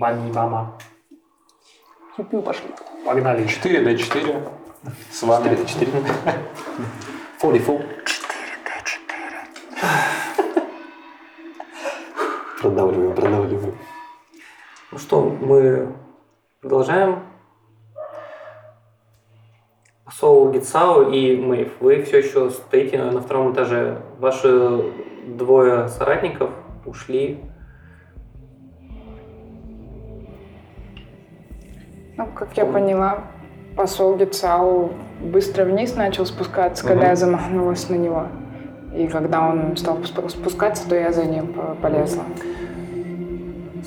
Бами мама. Юпи пошли. Погнали. 4 до 4. С вами. 4 до 4. 44. Продавливаем, продавливаем. Ну что, мы продолжаем. Соул, Гитсао и Мэйв, вы все еще стоите на втором этаже. Ваши двое соратников ушли. Ну, как я поняла, посол Гицау быстро вниз начал спускаться, когда я замахнулась на него. И когда он стал спу- спускаться, то я за ним по- полезла.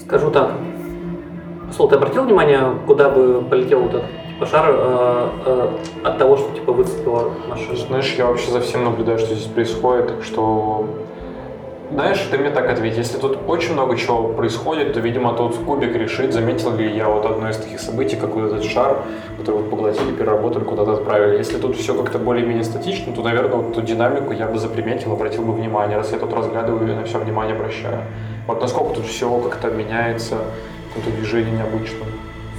Скажу так. Сол, ты обратил внимание, куда бы полетел вот этот типа, шар э, э, от того, что типа выцепила машину? Знаешь, я вообще за всем наблюдаю, что здесь происходит, так что... Знаешь, ты мне так ответь, если тут очень много чего происходит, то, видимо, тут кубик решит, заметил ли я вот одно из таких событий, как вот этот шар, который вот поглотили, переработали, куда-то отправили. Если тут все как-то более-менее статично, то, наверное, вот эту динамику я бы заприметил, обратил бы внимание, раз я тут разглядываю и на все внимание обращаю. Вот насколько тут все как-то меняется, какое-то движение необычное.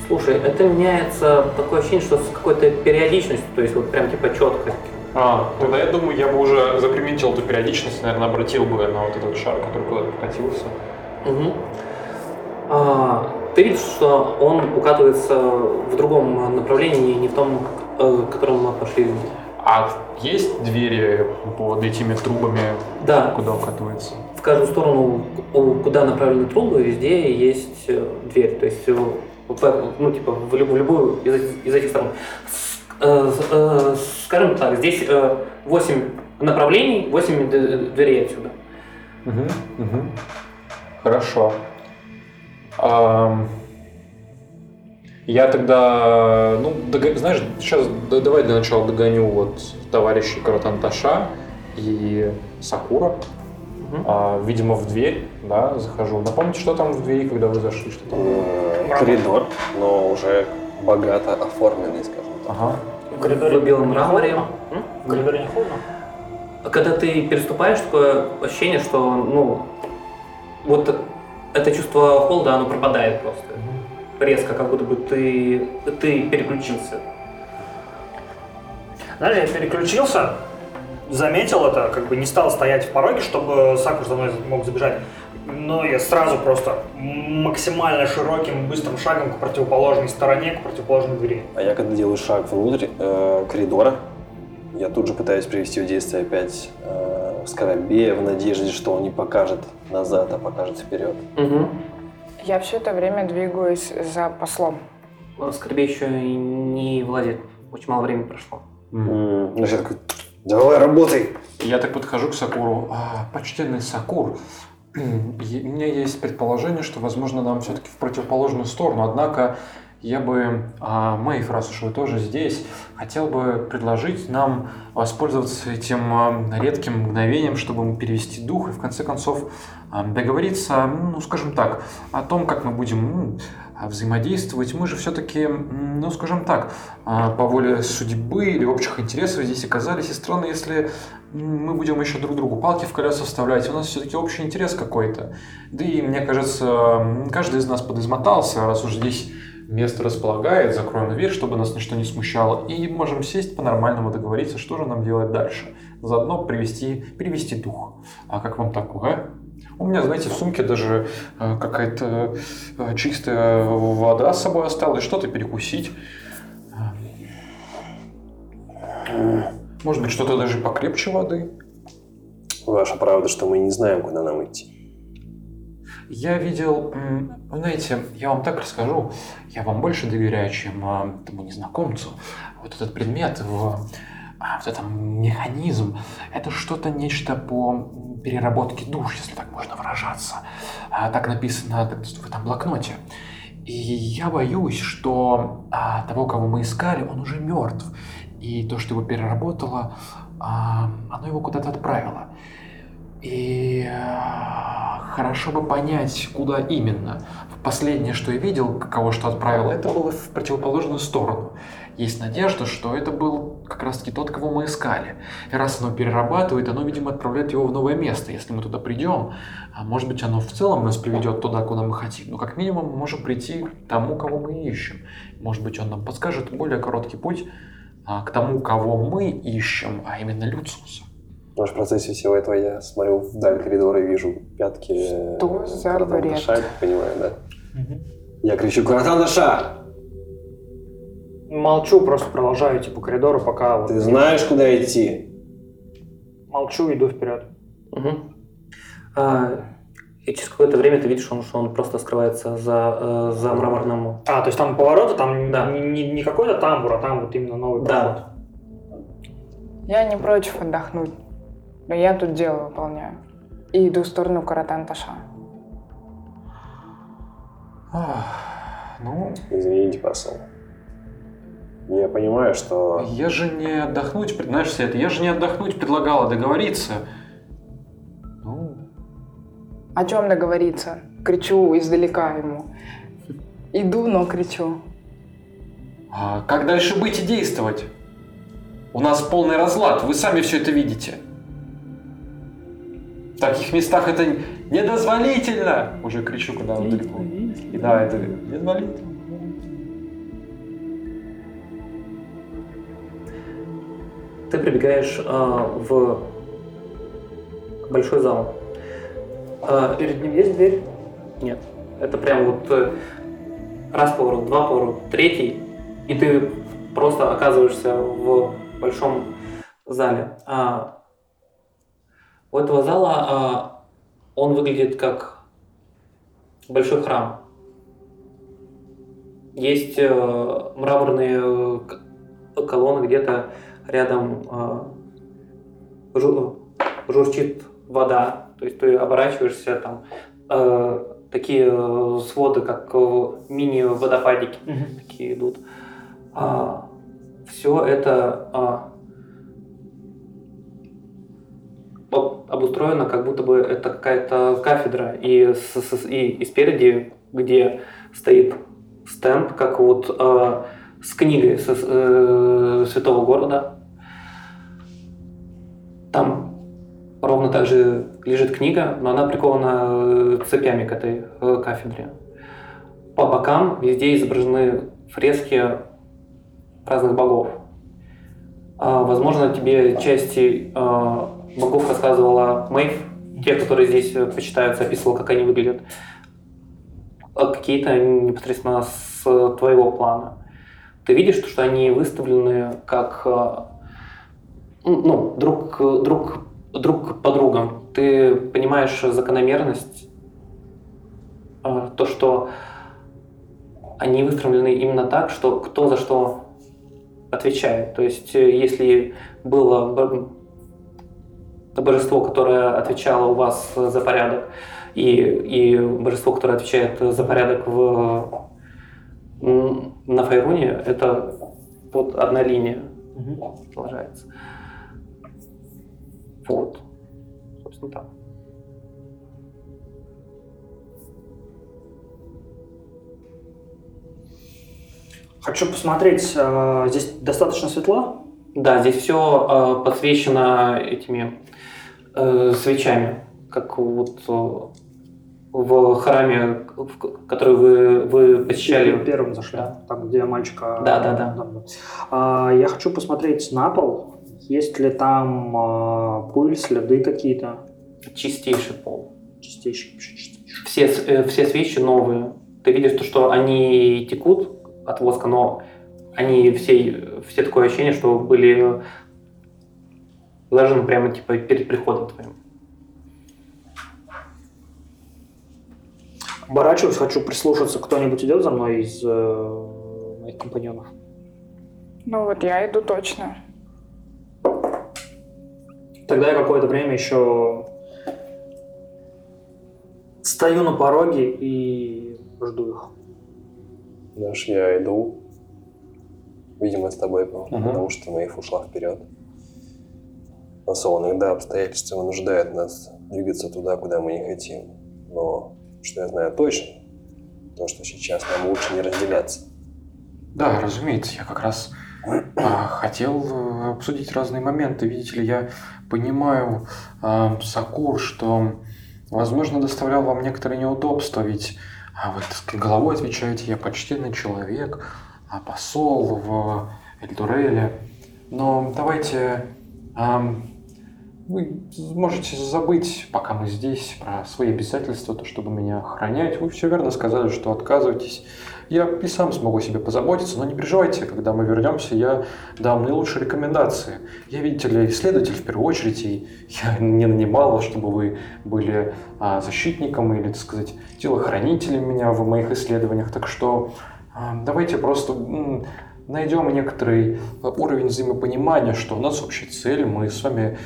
Слушай, это меняется такое ощущение, что с какой-то периодичностью, то есть вот прям типа четко. А, тогда я думаю, я бы уже заприметил эту периодичность, наверное, обратил бы на вот этот шар, который куда-то покатился. Мгм. А, ты видишь, что он укатывается в другом направлении, не в том, э, в котором мы пошли. А есть двери под этими трубами, Да, куда укатывается? в каждую сторону, куда направлены трубы, везде есть э, дверь. То есть, э, ну, типа, в люб- в любую из, этих- сторон. С- Скажем так, здесь 8 направлений, 8 д- дверей отсюда. Угу, угу. Хорошо. Я тогда, ну, дога- знаешь, сейчас давай для начала догоню вот товарищей Каратанташа и Сакура. А, видимо, в дверь, да, захожу. Напомните, что там в двери, когда вы зашли, что там? Э, Коридор, но уже богато оформленный, скажем. Ага. В коридоре В белом мраморе. В коридоре не холодно? А Когда ты переступаешь, такое ощущение, что, ну, вот это чувство холода, оно пропадает просто. Резко, как будто бы ты, ты переключился. Знаешь, я переключился, заметил это, как бы не стал стоять в пороге, чтобы Сакур за мной мог забежать. Но я сразу просто максимально широким, быстрым шагом к противоположной стороне, к противоположной двери. А я когда делаю шаг внутрь э, коридора, я тут же пытаюсь привести в действие опять э, Скоробея в надежде, что он не покажет назад, а покажет вперед. Угу. Я все это время двигаюсь за послом. Скорбей еще и не владеет. Очень мало времени прошло. Значит, я такой, давай работай. Я так подхожу к Сакуру. «А, почтенный Сакур, у меня есть предположение, что, возможно, нам все-таки в противоположную сторону. Однако я бы, а, Мэйв, раз уж вы тоже здесь, хотел бы предложить нам воспользоваться этим а, редким мгновением, чтобы перевести дух и, в конце концов, а, договориться, ну, скажем так, о том, как мы будем ну, взаимодействовать. Мы же все-таки, ну, скажем так, а, по воле судьбы или общих интересов здесь оказались. И странно, если мы будем еще друг другу палки в колеса вставлять. У нас все-таки общий интерес какой-то. Да и мне кажется, каждый из нас подизмотался, раз уж здесь место располагает, закроем дверь, чтобы нас ничто не смущало, и можем сесть по-нормальному договориться, что же нам делать дальше. Заодно привести, перевести дух. А как вам такое? У меня, знаете, в сумке даже э, какая-то э, чистая вода с собой осталась, что-то перекусить. Может быть, что-то даже покрепче воды. Ваша правда, что мы не знаем, куда нам идти. Я видел, вы знаете, я вам так расскажу, я вам больше доверяю, чем а, этому незнакомцу. Вот этот предмет, а, вот этот механизм, это что-то нечто по переработке душ, если так можно выражаться. А, так написано в этом блокноте. И я боюсь, что а, того, кого мы искали, он уже мертв. И то, что его переработало, а, оно его куда-то отправило. И хорошо бы понять, куда именно. последнее, что я видел, кого что отправил, это было в противоположную сторону. Есть надежда, что это был как раз-таки тот, кого мы искали. И раз оно перерабатывает, оно, видимо, отправляет его в новое место. Если мы туда придем, а может быть, оно в целом нас приведет туда, куда мы хотим. Но как минимум мы можем прийти к тому, кого мы ищем. Может быть, он нам подскажет более короткий путь а, к тому, кого мы ищем, а именно Люциуса. Может, в процессе всего этого я смотрю вдаль коридора и вижу пятки. Что за бред? Понимаю, да? Я кричу «Каратан Таша! Молчу, просто продолжаю идти по коридору, пока вот Ты знаешь, куда идти?» молчу, иду вперед. Мгм. А, и через какое-то время ты видишь, он, что он просто скрывается за, э, за мраморным... А, то есть там повороты, там Да. не, не- не какой-то тамбур, а там вот именно новый Да. проход. Я не против отдохнуть, но я тут дело выполняю. И иду в сторону Каратанташа. Ну, Извините, посол. Я понимаю, что я же не отдохнуть, знаешь, все это, я же не отдохнуть предлагала договориться. Ну, О чем договориться? Кричу издалека ему. Иду, но кричу. а как дальше быть и действовать? У нас полный разлад, вы сами все это видите. В таких местах это недозволительно! Уже кричу, когда он далеко. И да, это недозволительно. Ты прибегаешь а, в большой зал. А, Перед ним есть дверь? Нет. Это прям вот э, раз поворот, два поворот, третий, и ты просто оказываешься в большом зале. А, у этого зала а, он выглядит как большой храм. Есть э, мраморные колонны где-то рядом э, жу- журчит вода, то есть ты оборачиваешься там э, такие э, своды, как э, мини-водопадики такие идут. все это а, об- обустроено, как будто бы это какая-то кафедра, и, с- с- и, и спереди, где стоит стенд, как вот э, с книгой со- э, святого города. Там ровно так же лежит книга, но она прикована э, цепями к этой э, кафедре. По бокам везде изображены фрески разных богов. А, возможно, тебе части э, богов рассказывала Мэйв, те, которые здесь э, почитаются, описывал, как они выглядят. А какие-то непосредственно с твоего плана. Ты видишь, что они выставлены как э, ну, друг, друг, друг по другам. Ты понимаешь закономерность, э, то, что они выставлены именно так, что кто за что отвечает. То есть, э, если было бо- божество, которое отвечало у вас за порядок, и, и божество, которое отвечает за порядок в, на Файруне, это вот одна линия продолжается. Вот. Собственно, так. Хочу посмотреть, э, здесь достаточно светло? Да, здесь все подсвечено этими э, свечами, как вот э, в храме, в который вы, вы посещали. Первым зашли, Да. там, где мальчика... Да, да, да. там. А, я хочу посмотреть на пол, есть ли там а, пыль, следы какие-то. Чистейший пол. Чистейшие, вообще чистейшие. Все, э, все свечи новые. Ты видишь, то, что они текут от воска, но они все, все такое ощущение, что были заложены прямо типа перед приходом твоим. Оборачиваюсь, хочу прислушаться, кто-нибудь идет за мной из э, моих компаньонов. Ну вот я иду точно. Тогда я какое-то время еще стою на пороге и жду их. Знаешь, я иду. Видимо, с тобой, был, Мгм. потому что Мэйв ушла вперед. Посол, иногда обстоятельства вынуждают нас двигаться туда, куда мы не хотим. Но, что я знаю точно, То, что сейчас нам лучше не разделяться. Да, разумеется, я как раз а, хотел э, обсудить разные моменты. Видите ли, я понимаю, а, Сакур, что, возможно, доставлял вам некоторые неудобства, ведь а, вы, так головой отвечаете, я почтенный человек, а посол в Эльдуреле. Но давайте ам, вы можете забыть, пока мы здесь, про свои обязательства, то, чтобы меня охранять. Вы все верно сказали, что отказываетесь. Я и сам смогу себе позаботиться, но не переживайте, когда мы вернемся, я дам наилучшие рекомендации. Я, видите ли, исследователь в первую очередь, и я не нанимал вас, чтобы вы были а, защитником или, так сказать, телохранителем меня в моих исследованиях. Так что а, давайте просто найдем некоторый уровень взаимопонимания, что у нас общая цель, мы с вами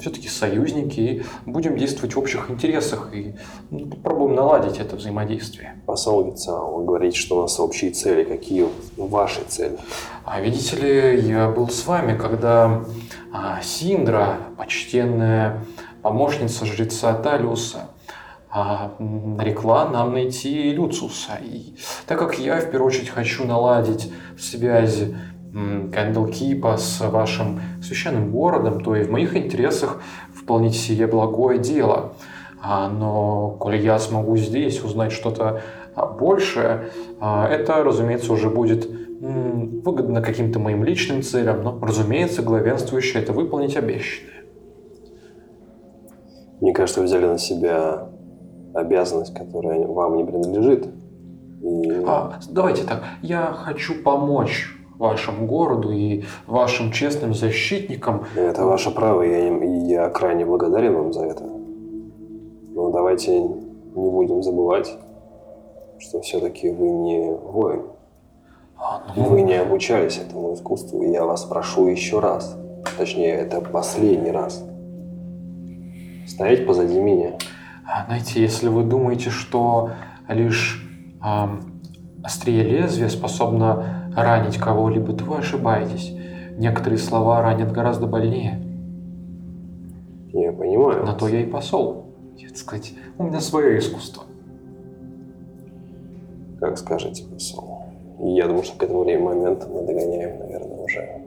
все-таки союзники и будем действовать в общих интересах и ну, попробуем наладить это взаимодействие. Посол Гицао, вы говорите, что у нас общие цели. Какие ваши цели? А видите ли, я был с вами, когда а, Синдра, почтенная помощница жреца Талиуса, нарекла нам найти Люциуса. И так как я в первую очередь хочу наладить связь Кэндлкипа с вашим священным городом, то и в моих интересах выполнить сие благое дело. А, но, коли я смогу здесь узнать что-то а, большее, а, это, разумеется, уже будет выгодно каким-то моим личным целям, но, разумеется, главенствующее это выполнить обещанное. Мне кажется, вы взяли на себя обязанность, которая вам не принадлежит. И А, давайте так, я хочу помочь вашему городу и вашим честным защитникам. это ваше право, я, я крайне благодарен вам за это. Но давайте не будем забывать, что все-таки вы не воин. А, ну, Вы не обучались этому искусству, и я вас прошу еще раз. Точнее, это последний раз. Стоять позади меня. А, Знаете, если вы думаете, что лишь ам, острие лезвия способно ранить кого-либо, то вы ошибаетесь. Некоторые слова ранят гораздо больнее. Я понимаю. На то я и посол. Я, так сказать, у меня свое искусство. Как скажете, посол. Я думаю, что к этому времени моменту мы догоняем, наверное, уже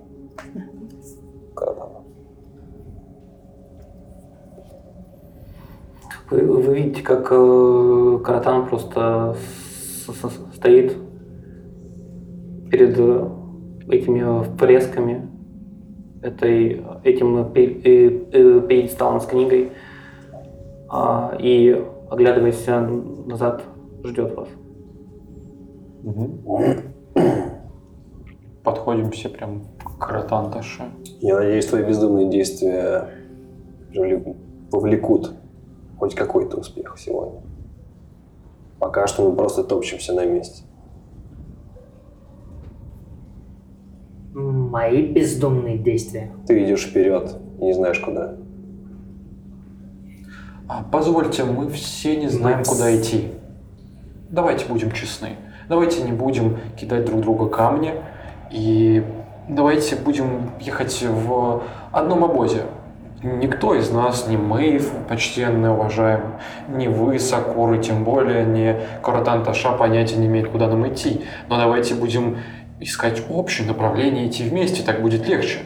Каратана. Вы, видите, как э, Каратан просто стоит перед э, этими фресками, этой, этим э, э, пьедесталом с книгой, а, и, оглядываясь назад, ждет вас. Подходим все прям к Каратанташе. Я надеюсь, твои бездумные действия повлекут хоть какой-то успех сегодня. Пока что мы просто топчемся на месте. Мои бездумные действия. Ты идешь вперед и не знаешь куда. А, Позвольте, мы все не знаем, куда идти. Давайте будем честны. Давайте не будем кидать друг друга камни. И давайте будем ехать в одном обозе. Никто из нас, ни Мэйв, почтенный, уважаемый, ни вы, Сакуры, тем более, ни Каратан Таша понятия не имеет, куда нам идти. Но давайте будем искать общее направление, идти вместе, так будет легче.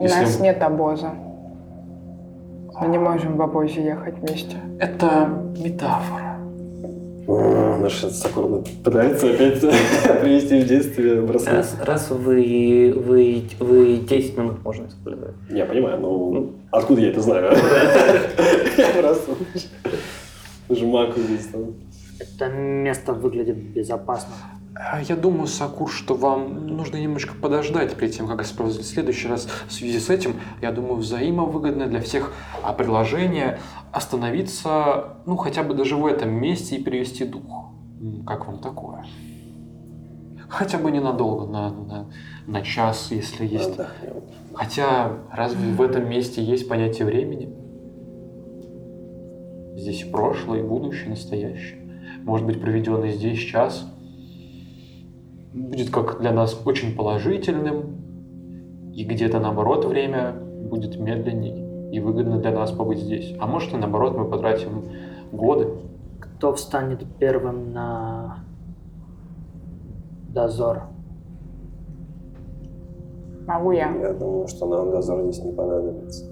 У Если- нас нет обоза. Мы не можем в обозе ехать вместе. Это метафора. Наш Сакура пытается опять привести в действие браслет. Раз, раз вы, вы, вы 10 минут можно использовать. Я понимаю, но откуда я это знаю? Просто жмаку здесь. Это место выглядит безопасно. А Я думаю, Сакур, что вам нужно немножко подождать перед тем, как использовать в следующий раз. В связи с этим, я думаю, взаимовыгодное для всех а, предложение остановиться, ну, хотя бы даже в этом месте и перевести дух. Как вам такое? Хотя бы ненадолго, на, на, на час, если есть. Отдохнем. Хотя, разве в этом месте есть понятие времени? Здесь прошлое, и будущее, настоящее. Может быть, проведенный здесь час будет как для нас очень положительным, и где-то наоборот время будет медленней и выгодно для нас побыть здесь. А может и наоборот мы потратим годы. Кто встанет первым на дозор? Могу я. Я думаю, что нам дозор здесь не понадобится.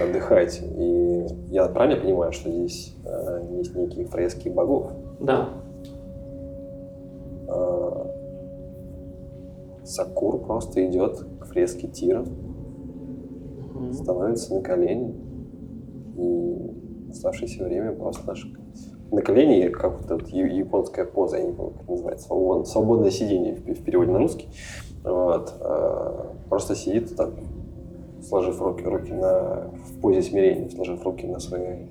Отдыхайте. И я правильно понимаю, что здесь э, есть некие фрески богов? Да. Сакур просто идет к фреске Тира, Мгм. становится на колени и оставшееся время просто наш на колени, как вот эта японская поза, я не помню, как это называется, свободное, свободное сидение в, в переводе на русский. Вот, а, просто сидит так, сложив руки, руки на, в позе смирения, сложив руки на свои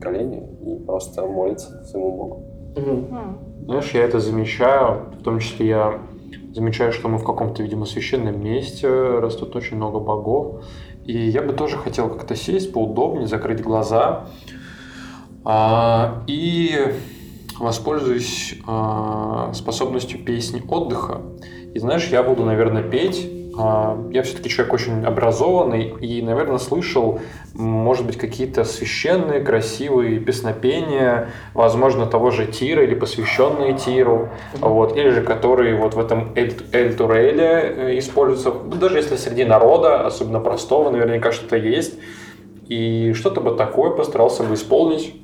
колени и просто молится своему богу. М. Знаешь, я это замечаю, в том числе я замечаю, что мы в каком-то, видимо, священном месте, растут очень много богов. И я бы тоже хотел как-то сесть поудобнее, закрыть глаза а, и воспользуюсь а, способностью песни отдыха. И знаешь, я буду, наверное, петь. А, я все-таки человек очень образованный и, наверное, слышал, может быть, какие-то священные, красивые песнопения, возможно, того же Тира или посвященные Тиру, вот, или же которые вот в этом Эль, Эль Туреле э, используются, даже если среди народа, особенно простого, наверняка что-то есть, и что-то бы такое постарался бы исполнить.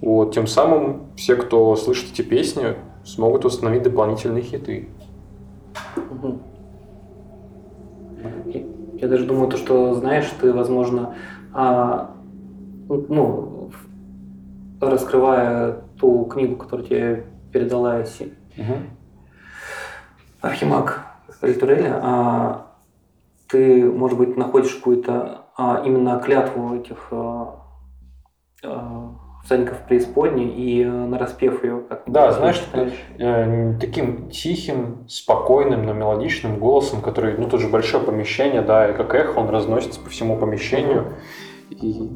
Вот, тем самым все, кто слышит эти песни, смогут установить дополнительные хиты. Мгм. Я- даже думаю, то, что знаешь, ты, возможно, а, ну, раскрывая ту книгу, которую тебе передала Си- Архимаг Эльтуреля, а, ты, может быть, находишь какую-то а, именно клятву этих а, а, всадников преисподней и а, нараспев ее как Да, знаешь, э, таким тихим, спокойным, но мелодичным голосом, который, ну, тут же большое помещение, да, и как эхо он разносится по всему помещению, и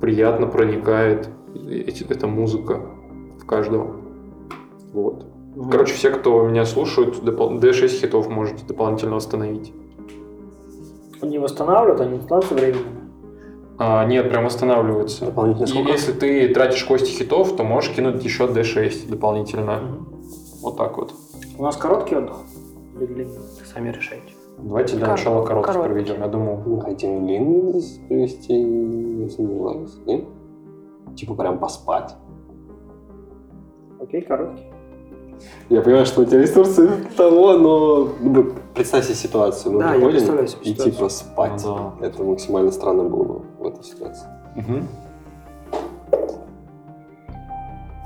приятно проникает эти- эта музыка в каждого. Вот. Короче, все, кто меня слушают, допол- D6 хитов можете дополнительно восстановить. Они восстанавливают, они становятся временными. А, нет, прям восстанавливается. Дополнительно И сколько? если ты тратишь кости хитов, то можешь кинуть еще D6 дополнительно. Вот так вот. У нас короткий отдых или длинный? Сами решайте. Давайте для Кор- начала короткий короткий. проведем. Я думаю, Мы хотим длинный провести, я сомневаюсь, нет? Типа прям поспать. Окей, короткий. Я понимаю, что у тебя ресурсы того, но ну, представь себе ситуацию. Мы Да, я представляю себе и ситуацию. типа спать. Ну Это максимально странно было бы в этой ситуации.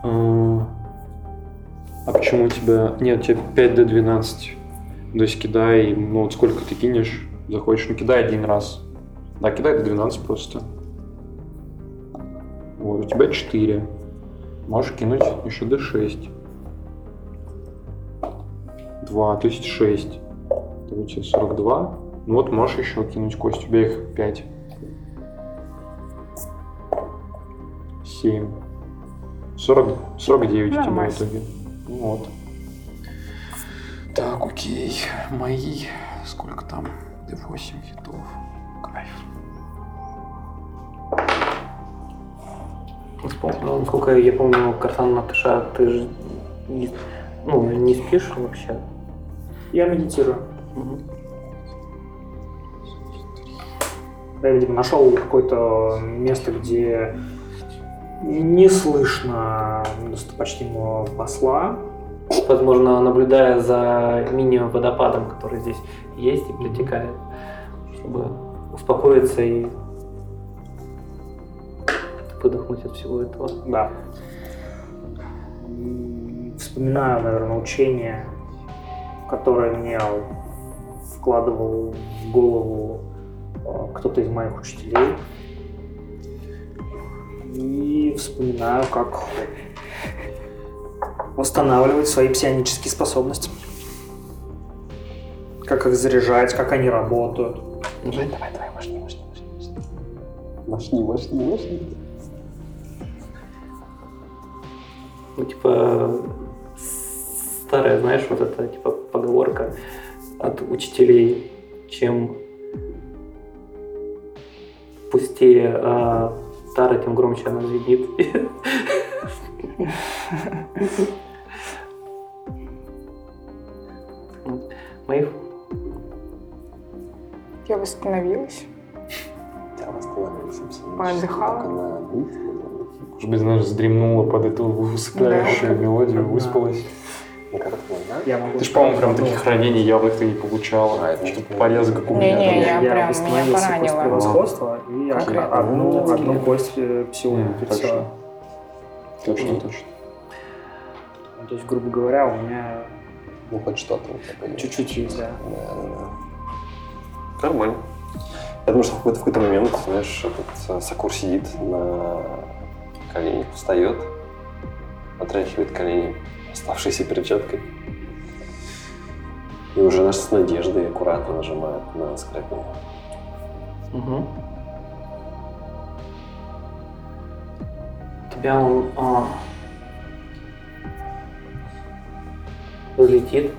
А а почему у тебя... Нет, у тебя 5 до 12. То есть кидай, ну вот сколько ты кинешь, захочешь, ну кидай один раз. Да, кидай до 12 просто. Вот, у тебя 4. Можешь кинуть еще до 6. 2, то есть 6. Это у тебя 42. Ну вот можешь еще кинуть кость, у тебя их 5. 7. 40, 49 у тебя в итоге. Ну Вот. Так, окей. Мои. Сколько там? D8 хитов. Кайф. Вспомнил, насколько я помню, Картан Наташа, ты же не, ну, не спишь вообще? Я медитирую. Я, видимо, нашел какое-то место, где не слышно достопочтимого посла. Возможно, наблюдая за мини-водопадом, который здесь есть и притекает, чтобы успокоиться и выдохнуть от всего этого. Да. Вспоминаю, наверное, учение, которое мне вкладывал в голову э, кто-то из моих учителей. И вспоминаю, как восстанавливать свои псионические способности. Как их заряжать, как они работают. Давай, давай, давай, машни, машни, машни. Машни, машни, машни. Ну, типа, старая, знаешь, вот эта, типа, поговорка от учителей, чем пустее а, тара, тем громче она звенит. Моих Я восстановилась. Я восстановился абсолютно. Поотдыхала? Может быть, знаешь, вздремнула под эту усыпляющую Да. мелодию, выспалась. Я могу Ты ж, по-моему, прям таких ранений явных ты не получала. А, это Что-то не- порезы, как у меня. Не-не, там. я прям- меня поранило. превосходства и одну, Ну, одну кость э, псиу М, перца. точно. Точно, точно. Ну, То есть, грубо говоря, у меня Ну, хоть что-то у тебя появилось. чуть-чуть есть, да. Да, да, да. Нормально. Я думаю, что в какой-то, в какой-то момент, знаешь, этот э, Сакур сидит на коленях, встает, отряхивает колени оставшейся перчаткой. И уже с надеждой аккуратно нажимает на скрепение. Мгм. Тебя он а, взлетит,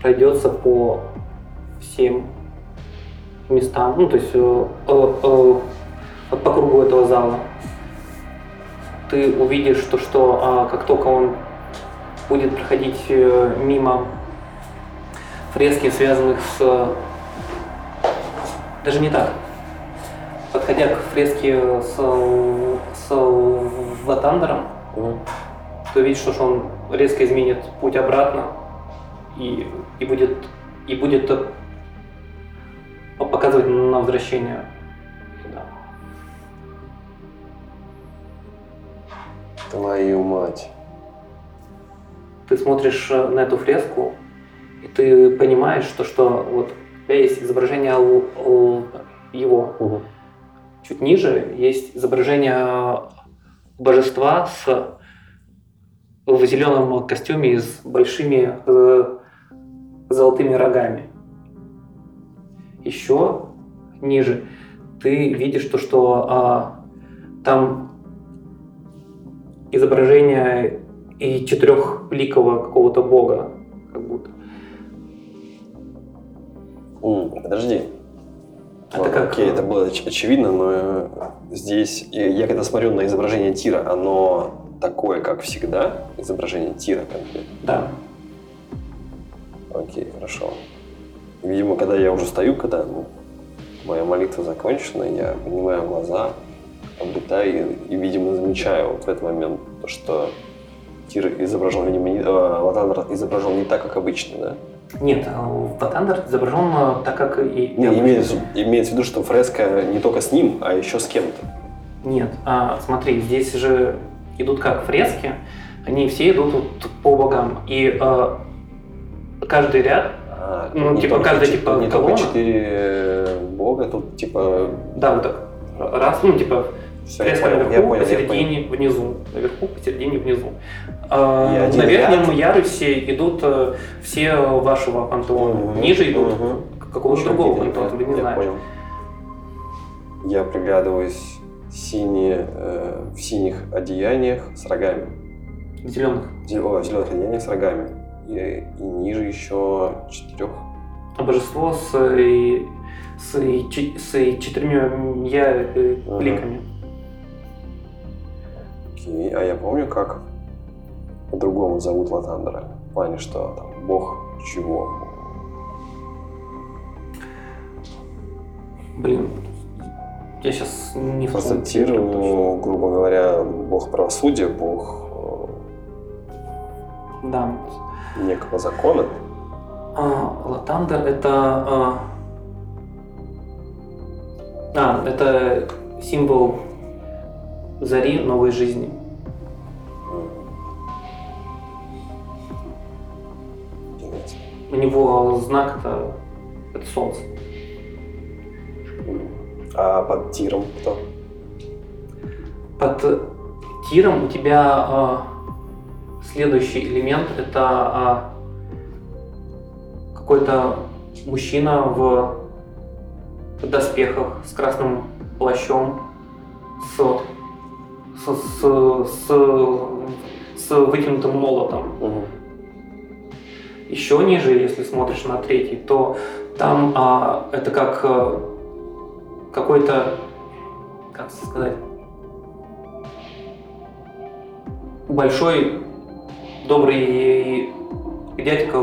пройдется по всем местам, ну то есть э, э, э, по кругу этого зала. Ты увидишь, что, что а, как только он будет проходить э, мимо фрески, связанных с даже не так. Подходя к фреске с, с Латандером, Мгм. ты увидишь, что он резко изменит путь обратно и, и будет и будет э, показывать на возвращение. Твою мать. Ты смотришь э, на эту фреску, и ты понимаешь, что, что вот у тебя есть изображение л- л- его, Мгм. Чуть ниже есть изображение божества с в зеленом костюме и с большими э, золотыми рогами. Еще ниже ты видишь то, что а, там изображение и четырехликого какого-то бога, как будто. М, Подожди. Это как- Окей, это было оч- очевидно, но э, здесь э, я когда смотрю на изображение тира, оно такое, как всегда, изображение тира конкретно. Да. Окей, хорошо. Видимо, когда я уже стою, когда ну, моя молитва закончена, я поднимаю глаза, облетаю и, и, видимо, замечаю вот в этот момент то, что Тир изображен, видимо, не, э, изображен не так, как обычно, да? Нет, Ватандер изображен э, так, как и... Не, имеется, имеется в виду, что фреска не только с ним, а еще с кем-то. Нет, а, смотри, здесь же идут как фрески, они все идут вот по богам. И э, каждый ряд, А, Ну, типа, каждая, чет- типа, не колонна. только четыре э, бога, тут типа да, вот так, раз, ну, типа, Я фреска понял, я наверху, понял, я понял. посередине, внизу. Наверху, посередине, внизу. А, И на верхнем ряд. ярусе идут э, все вашего пантеона. Мгм, Ниже идут мгм. какого-то другого пантеона, ты не я знаешь. понял. Я приглядываюсь синие, э, в синих одеяниях с рогами. Зеленых. Зе- о, в зеленых одеяниях с рогами. И, и ниже еще четырех. А божество с, э, с, че- с четырьмя э, Ага. ликами. Окей. А я помню, как по-другому зовут Латандера. В плане, что там бог чего. Блин, я сейчас не ну, грубо говоря, бог правосудия, бог Да. э, некого закона. А, Латандер это... А, а, это символ зари новой жизни. У него знак это, это солнце. А под тиром кто? Под тиром у тебя а, следующий элемент это а, какой-то мужчина в доспехах с красным плащом, с, с, с, с, с вытянутым молотом. Мгм. Еще ниже, если смотришь на третий, то там а, это как а, какой-то, как сказать, большой добрый дядька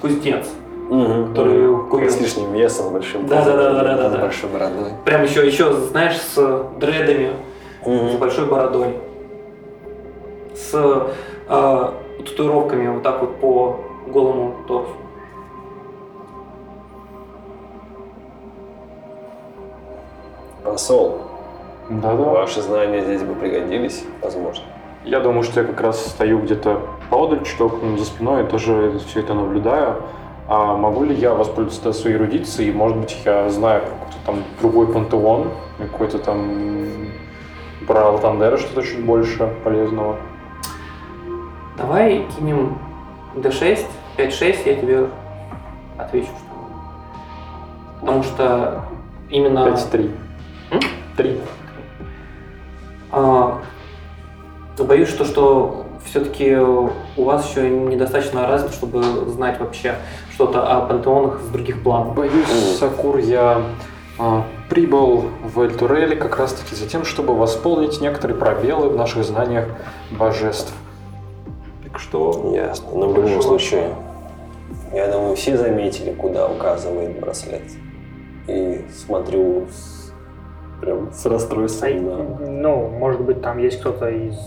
кузнец, Мгм. который С кует. лишним весом, большим. Да, да, да, да, да, да, С да. большой бородой. Прям еще, еще, знаешь, с дредами, с большой бородой, с э, татуировками вот так вот по голому торсу. Посол, Да-да. ваши знания здесь бы пригодились, возможно. Я думаю, что я как раз стою где-то поодаль, чуток за спиной, и тоже все это наблюдаю. А могу ли я воспользоваться своей эрудицией? Может быть, я знаю какой-то там другой пантеон, какой-то там про Алтандера что-то чуть больше полезного. Давай кинем D6, 5-6, я тебе отвечу. что- Потому что именно... 5-3. М? 3. А, боюсь, что, что все-таки у вас еще недостаточно развито, чтобы знать вообще что-то о пантеонах с других планов. Боюсь, Сакур, я а, прибыл в Эльтурель как раз-таки за тем, чтобы восполнить некоторые пробелы в наших знаниях божеств. Так что... Ясно. Но в любом случае, я думаю, все заметили, куда указывает браслет. И смотрю с, прям с расстройством на... Ну, может быть, там есть кто-то из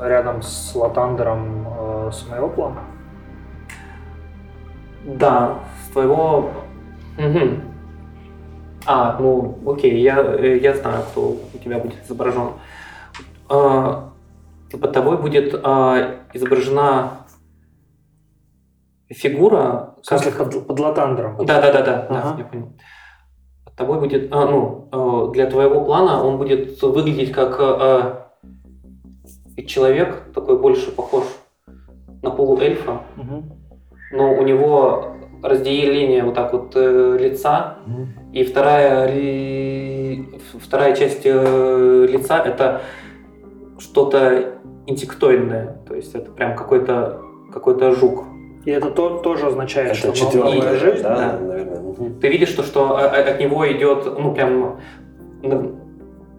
рядом с Латандером э, с моего плана? Да, с твоего... Мгм. А, ну, окей, я, э, я знаю, кто у тебя будет изображен. А, под тобой будет а, изображена фигура... В смысле, под, под Латандером? Да, да, да, да, Ага. да, я понял. Под тобой будет, а, ну, э, для твоего плана он будет выглядеть как э, э, человек, такой больше похож на полуэльфа, Мгм. Но у него разделение вот так вот э, лица, и вторая, ли- вторая часть э, лица это что-то инсектоидное, то есть это прям какой-то какой-то жук. И это то, тоже означает, Это что четвертая жизнь, да, да. наверное. Мгм. Ты видишь, что, что от него идет, ну, прям на-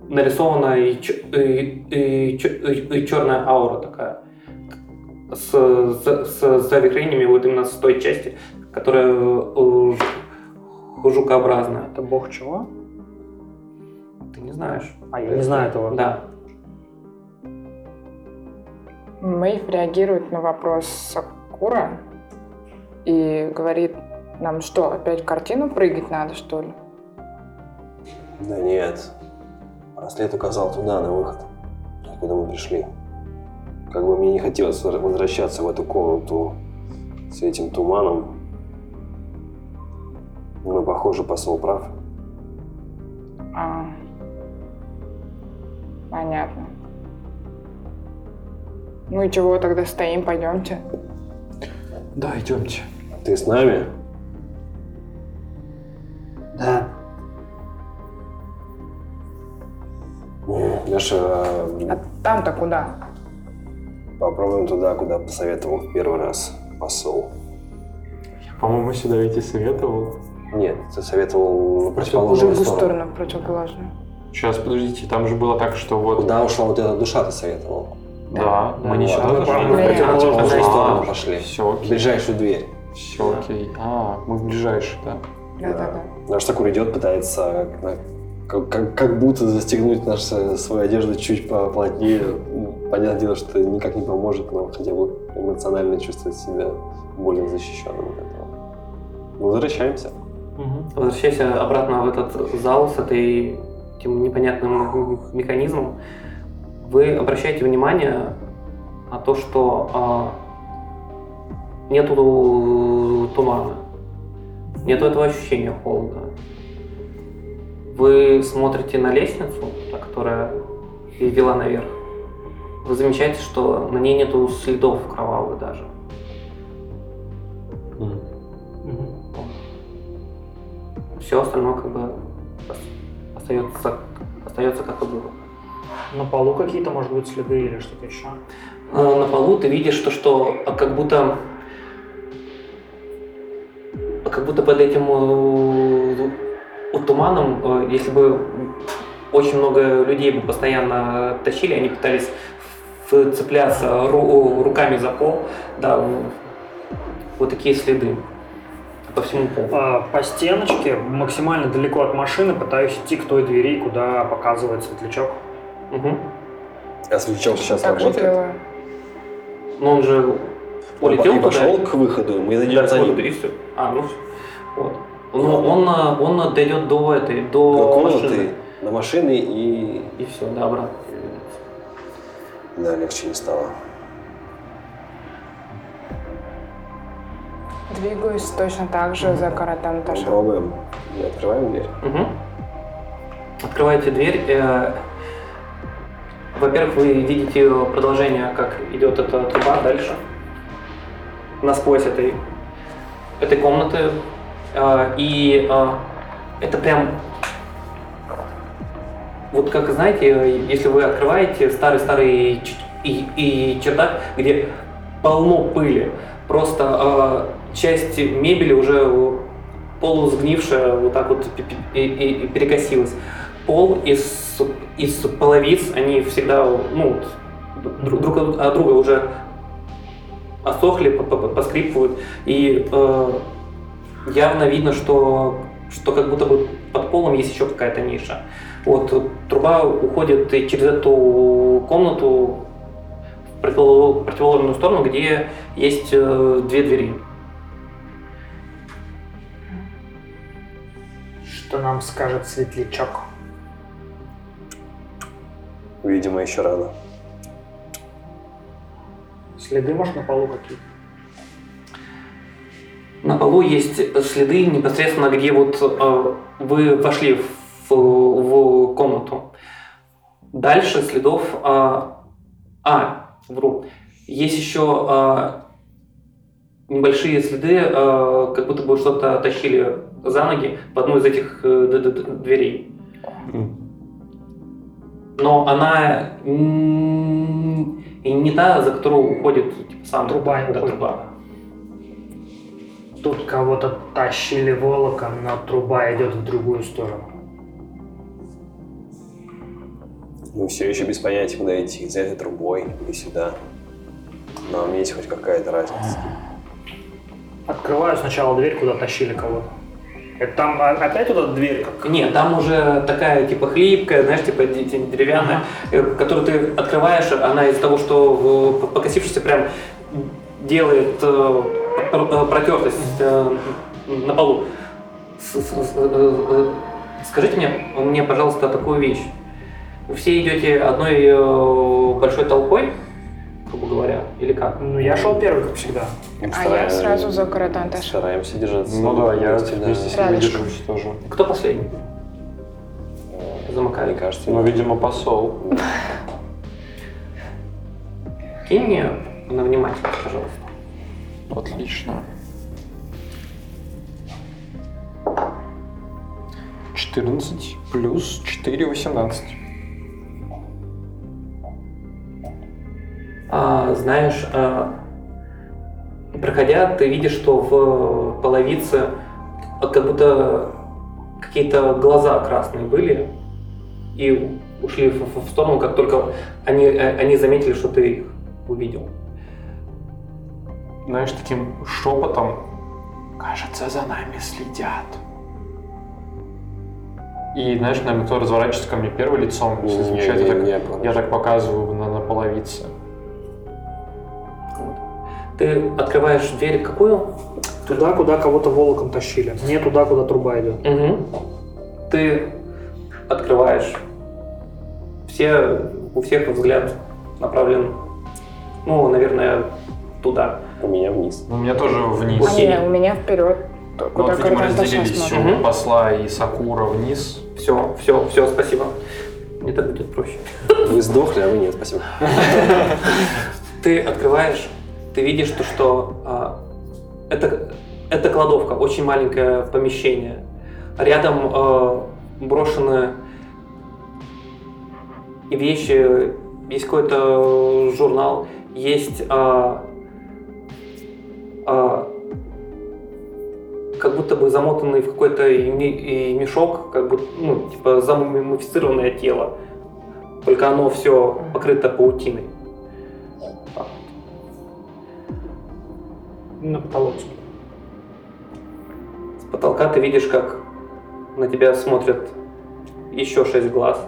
нарисована и, и- и- и черная аура такая. С, с, с завихрениями вот именно с той части, которая э, жу- жукообразная. Это бог чего? Ты не знаешь. А, я не знаю этого. Да. Мэйв реагирует на вопрос Сакура и говорит нам, что, опять в картину прыгать надо, что ли? Да нет. Браслет указал туда, на выход, откуда мы пришли. Как бы мне не хотелось возвращаться в эту комнату с этим туманом. Но, похоже, посол прав. А, понятно. Ну и чего тогда стоим, пойдемте. Да, идемте. Ты с нами? Да. Леша, А там-то куда? Попробуем туда, куда посоветовал в первый раз посол. По-моему, сюда ведь и советовал. Нет, ты советовал В противоположную сторону. сторону, в противоположную. Сейчас, подождите, там же было так, что вот... Куда ушла вот эта душа, ты советовал? Да, мы не Вот, сюда мы зашли. в противоположную А, сторону пошли. Все В окей. ближайшую дверь. Все окей. А, мы в ближайший, да? Да-да-да. Наш такой идет, пытается как, как, как будто застегнуть наш, э, свою одежду чуть поплотнее. Ну, Понятное дело, что это никак не поможет, но хотя бы эмоционально чувствовать себя более защищенным от этого. Мы возвращаемся. Возвращайся обратно в этот зал с этой, этим непонятным механизмом. Вы обращаете внимание на то, что а, нету тумана, нету этого ощущения холода. Вы смотрите на лестницу, которая вела наверх. Вы замечаете, что на ней нету следов кровавых даже. Все остальное как бы остается, остается как и было. На полу какие-то, может быть, следы или что-то еще? А на полу ты видишь то, что а, как будто а как будто под этим э, туманом, э, если бы очень много людей бы постоянно тащили, они пытались цепляться ру- руками за пол, да, вот такие следы по всему полу. А, По стеночке, максимально далеко от машины, пытаюсь идти к той двери, куда показывает светлячок. Мгм. А светлячок сейчас Так работает? делаю. Но он же Он улетел и туда. пошел к выходу, мы за ним. и всё. А, ну. Вот. Но он, он дойдет до этой, до До комнаты, машины. на машины и... И все, да, обратно. Да, легче не стало. Двигаюсь точно так же за каратом Таша. Попробуем. И открываем дверь. Мгм. Открываете дверь. э, Во-первых, вы видите продолжение, как идет эта труба дальше. Насквозь этой, этой комнаты. Э, И э, это прям... Вот как знаете, если вы открываете старый-старый и, и чердак, где полно пыли, просто э, часть мебели уже полусгнившая вот так вот и, и- и перекосилась. Пол из, из половиц, они всегда, ну, друг, друг от друга уже осохли, по- по- поскрипывают, и явно видно, что, что как будто бы под полом есть еще какая-то ниша. Вот, труба уходит и через эту комнату в противоположную противоположную сторону, где есть э, две двери. Что нам скажет светлячок? Видимо, еще рано. Следы, может, на полу какие-то? На полу есть следы непосредственно, где вот э, вы вошли в, в комнату. Дальше следов... э, а, вру. Есть еще э, небольшие следы, э, как будто бы что-то тащили за ноги в одну из этих э, д- д- д- дверей. Но она и не та, за которую уходит типа, сам Труба да, уходит. труба. Тут кого-то тащили волоком, но труба идет в другую сторону. Мы все еще без понятия, куда идти. За этой трубой или сюда. Нам есть хоть какая-то разница. Открываю сначала дверь, куда тащили кого-то. Это там а- опять вот эта дверь? Как... Нет, там уже такая типа хлипкая, знаешь, типа де- де- деревянная, э, которую ты открываешь, она из-за того, что э, покосившийся прям делает э, протертость э, на полу. Э, э, Скажите мне, мне, пожалуйста, такую вещь. Вы все идете одной э, большой толпой, грубо говоря, или как? Ну, я шел первый, как всегда. А я сразу за каратом Таша. Стараемся держаться. Ну да, я вместе, с ними держусь тоже. Кто последний? Мне Замыкали. кажется, Ну, видимо, посол. Кинь мне на внимательность, пожалуйста. Отлично. 14 плюс 4, 18. А, знаешь, а, проходя, ты видишь, что в половице как будто какие-то глаза красные были и ушли в, в- сторону, как только они, э, они заметили, что ты их увидел. Знаешь, таким шепотом. Кажется, за нами следят. И, знаешь, наверное, кто разворачивается ко мне первым лицом, если Не, замечает, не, я, так, не, я так показываю на, на половице. Вот. Ты открываешь дверь какую? Туда, куда кого-то волоком тащили. Не туда, куда труба идет. Мгм. Ты открываешь. Все, у всех взгляд направлен, ну, наверное, туда. У меня вниз. У меня тоже вниз. А не, у меня вперед. Ну, вот, видимо, разделились смотрит. Мгм. посла и Сакура вниз. Все, все, все, спасибо. Мне так будет проще. Вы сдохли, а вы нет, спасибо. Ты открываешь, ты видишь то, что а, это, это кладовка, очень маленькое помещение. Рядом а, брошены вещи, есть какой-то журнал, есть а, а, как, будто бы замотанный в какой-то мешок, как бы, ну, типа замумифицированное тело. Только оно все покрыто паутиной. На потолок. С потолка ты видишь, как на тебя смотрят еще шесть глаз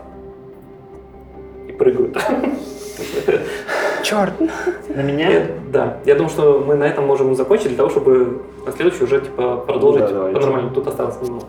прыгают. Черт. На меня? Я- Да, я думаю, что мы на этом можем закончить для того, чтобы на следующий уже типа продолжить Да, давайте. по-нормальному. Тут осталось немного.